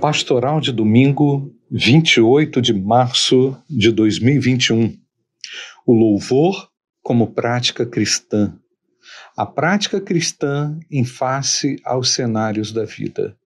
Pastoral de domingo, 28 de março de 2021. O louvor como prática cristã. A prática cristã em face aos cenários da vida.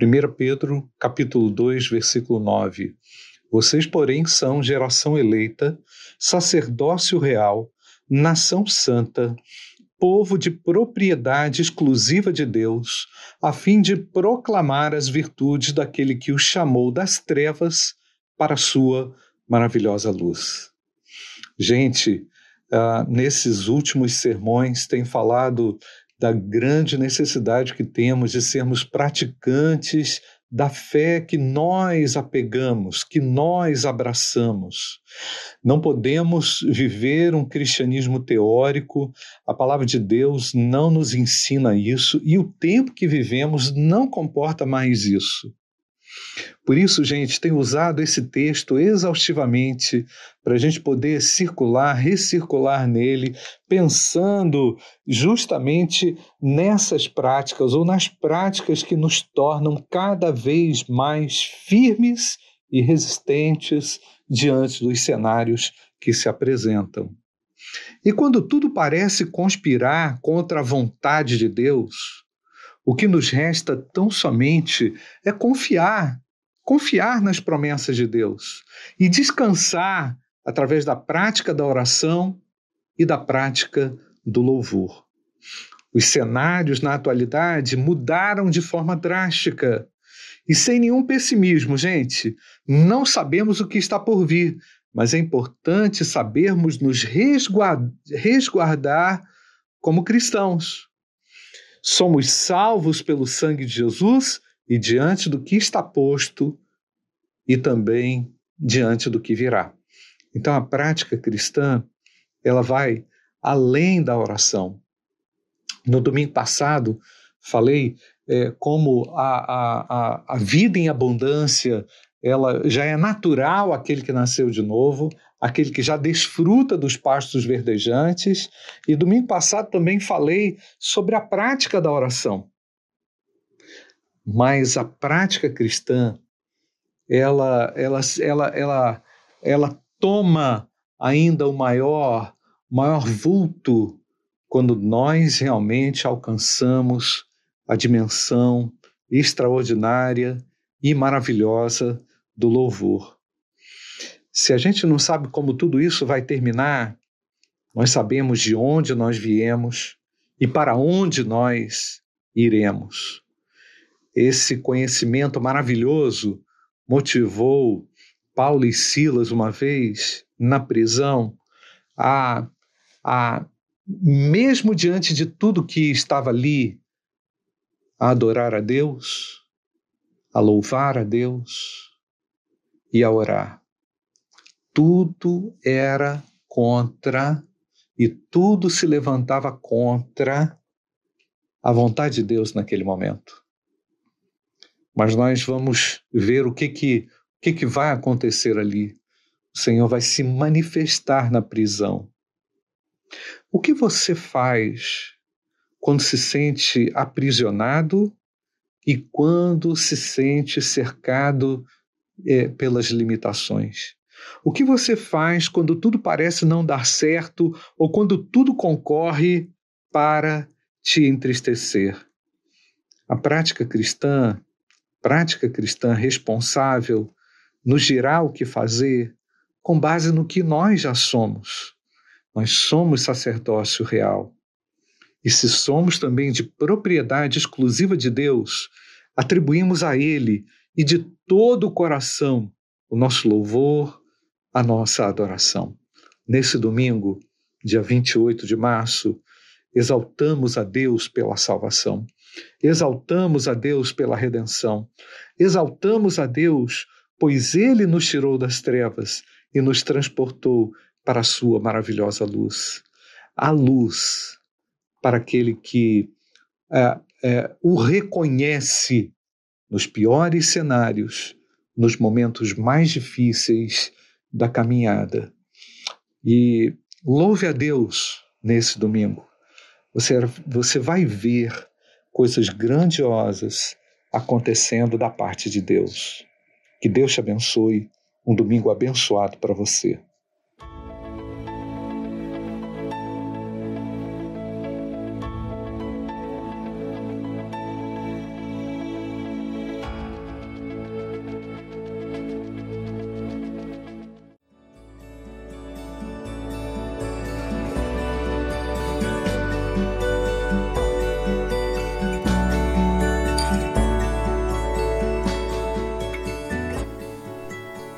1 Pedro, capítulo 2, versículo 9. Vocês, porém, são geração eleita, sacerdócio real, nação santa, povo de propriedade exclusiva de Deus, a fim de proclamar as virtudes daquele que o chamou das trevas para a sua maravilhosa luz. Gente, uh, nesses últimos sermões tem falado da grande necessidade que temos de sermos praticantes da fé que nós apegamos, que nós abraçamos. Não podemos viver um cristianismo teórico, a palavra de Deus não nos ensina isso e o tempo que vivemos não comporta mais isso. Por isso, gente, tenho usado esse texto exaustivamente para a gente poder circular, recircular nele, pensando justamente nessas práticas ou nas práticas que nos tornam cada vez mais firmes e resistentes diante dos cenários que se apresentam. E quando tudo parece conspirar contra a vontade de Deus, o que nos resta tão somente é confiar, confiar nas promessas de Deus e descansar através da prática da oração e da prática do louvor. Os cenários na atualidade mudaram de forma drástica. E sem nenhum pessimismo, gente, não sabemos o que está por vir, mas é importante sabermos nos resguardar como cristãos. Somos salvos pelo sangue de Jesus e diante do que está posto e também diante do que virá. Então a prática cristã, ela vai além da oração. No domingo passado, falei é, como a, a, a, vida em abundância ela já é natural aquele que nasceu de novo, aquele que já desfruta dos pastos verdejantes. E domingo passado também falei sobre a prática da oração. Mas a prática cristã, ela, ela, ela, ela, ela toma ainda o maior, maior vulto quando nós realmente alcançamos a dimensão extraordinária e maravilhosa do louvor. Se a gente não sabe como tudo isso vai terminar, nós sabemos de onde nós viemos e para onde nós iremos. Esse conhecimento maravilhoso motivou Paulo e Silas uma vez na prisão a, a mesmo diante de tudo que estava ali, a adorar a Deus, a louvar a Deus e a orar tudo era contra e tudo se levantava contra a vontade de Deus naquele momento. Mas nós vamos ver o que que, o que, que vai acontecer ali. O Senhor vai se manifestar na prisão. O que você faz quando se sente aprisionado e quando se sente cercado é, pelas limitações? O que você faz quando tudo parece não dar certo ou quando tudo concorre para te entristecer? A prática cristã, prática cristã responsável, nos dirá o que fazer com base no que nós já somos. Nós somos sacerdócio real. E se somos também de propriedade exclusiva de Deus, atribuímos a Ele e de todo o coração o nosso louvor, a nossa adoração. Nesse domingo, dia 28 de março, exaltamos a Deus pela salvação, exaltamos a Deus pela redenção, exaltamos a Deus, pois Ele nos tirou das trevas e nos transportou para a Sua maravilhosa luz. A luz para aquele que é, é, o reconhece nos piores cenários, nos momentos mais difíceis da caminhada. E louve a Deus nesse domingo. Você, você vai ver coisas grandiosas acontecendo da parte de Deus. Que Deus te abençoe. Um domingo abençoado para você.